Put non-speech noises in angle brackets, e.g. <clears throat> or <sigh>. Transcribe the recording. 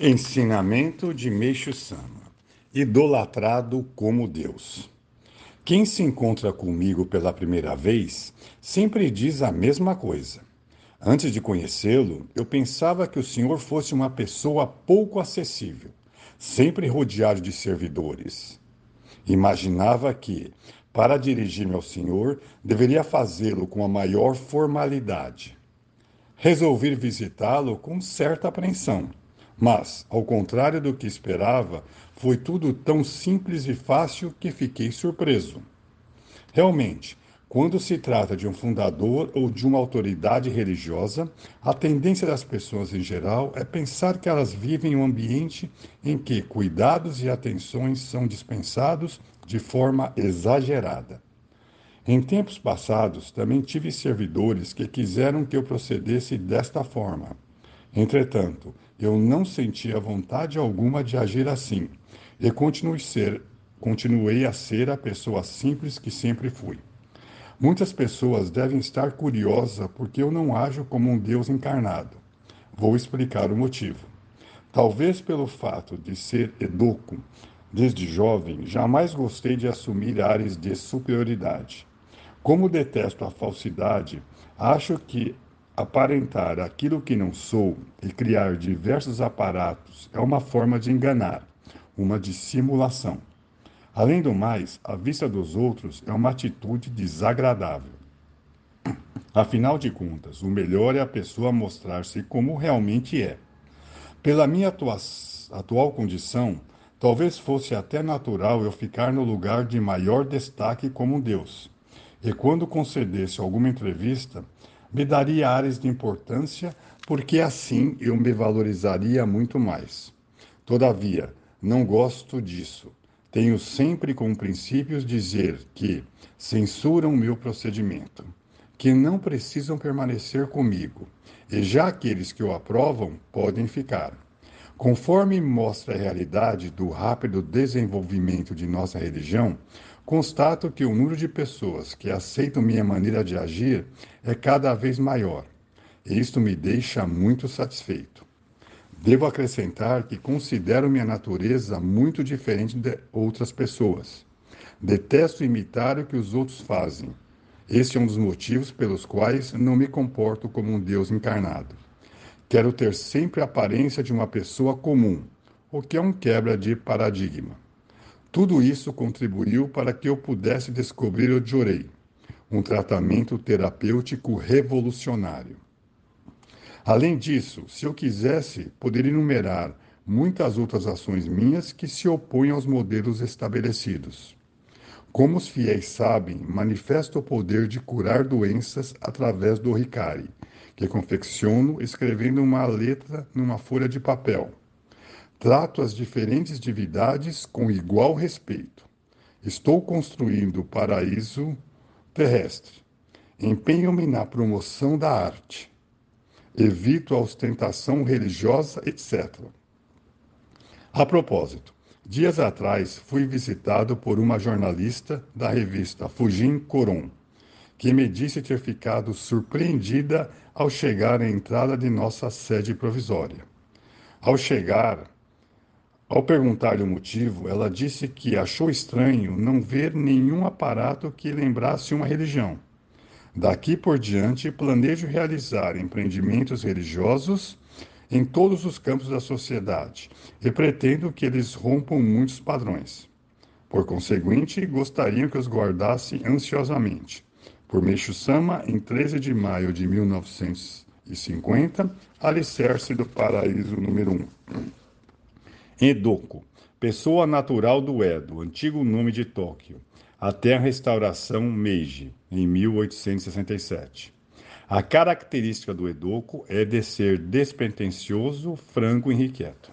Ensinamento de Meixo Sama Idolatrado como Deus. Quem se encontra comigo pela primeira vez sempre diz a mesma coisa. Antes de conhecê-lo, eu pensava que o senhor fosse uma pessoa pouco acessível, sempre rodeado de servidores. Imaginava que, para dirigir-me ao senhor, deveria fazê-lo com a maior formalidade. Resolvi visitá-lo com certa apreensão mas, ao contrário do que esperava, foi tudo tão simples e fácil que fiquei surpreso. Realmente, quando se trata de um fundador ou de uma autoridade religiosa, a tendência das pessoas em geral é pensar que elas vivem em um ambiente em que cuidados e atenções são dispensados de forma exagerada. Em tempos passados, também tive servidores que quiseram que eu procedesse desta forma. Entretanto, eu não sentia vontade alguma de agir assim, e continuei, ser, continuei a ser a pessoa simples que sempre fui. Muitas pessoas devem estar curiosas porque eu não ajo como um Deus encarnado. Vou explicar o motivo. Talvez pelo fato de ser educo, desde jovem, jamais gostei de assumir áreas de superioridade. Como detesto a falsidade, acho que Aparentar aquilo que não sou e criar diversos aparatos é uma forma de enganar, uma dissimulação. Além do mais, a vista dos outros é uma atitude desagradável. <clears throat> Afinal de contas, o melhor é a pessoa mostrar-se como realmente é. Pela minha atual condição, talvez fosse até natural eu ficar no lugar de maior destaque como Deus. E quando concedesse alguma entrevista, me daria áreas de importância, porque assim eu me valorizaria muito mais. Todavia, não gosto disso. Tenho sempre como princípios dizer que censuram meu procedimento, que não precisam permanecer comigo, e já aqueles que o aprovam podem ficar. Conforme mostra a realidade do rápido desenvolvimento de nossa religião, constato que o número de pessoas que aceitam minha maneira de agir é cada vez maior. E isto me deixa muito satisfeito. Devo acrescentar que considero minha natureza muito diferente de outras pessoas. Detesto imitar o que os outros fazem. Este é um dos motivos pelos quais não me comporto como um Deus encarnado. Quero ter sempre a aparência de uma pessoa comum, o que é um quebra de paradigma. Tudo isso contribuiu para que eu pudesse descobrir o Jorei, um tratamento terapêutico revolucionário. Além disso, se eu quisesse, poderia enumerar muitas outras ações minhas que se opõem aos modelos estabelecidos. Como os fiéis sabem, manifesto o poder de curar doenças através do Ricari, que confecciono escrevendo uma letra numa folha de papel Trato as diferentes divindades com igual respeito. Estou construindo o paraíso terrestre. Empenho-me na promoção da arte. Evito a ostentação religiosa, etc. A propósito, dias atrás fui visitado por uma jornalista da revista Fujin Koron, que me disse ter ficado surpreendida ao chegar à entrada de nossa sede provisória. Ao chegar, ao perguntar-lhe o motivo, ela disse que achou estranho não ver nenhum aparato que lembrasse uma religião. Daqui por diante, planejo realizar empreendimentos religiosos em todos os campos da sociedade e pretendo que eles rompam muitos padrões. Por conseguinte, gostariam que os guardasse ansiosamente. Por Meixo Sama, em 13 de maio de 1950, alicerce do paraíso número 1. Edoku, pessoa natural do Edo, antigo nome de Tóquio, até a restauração Meiji, em 1867. A característica do Edoku é de ser despretensioso, franco e inquieto.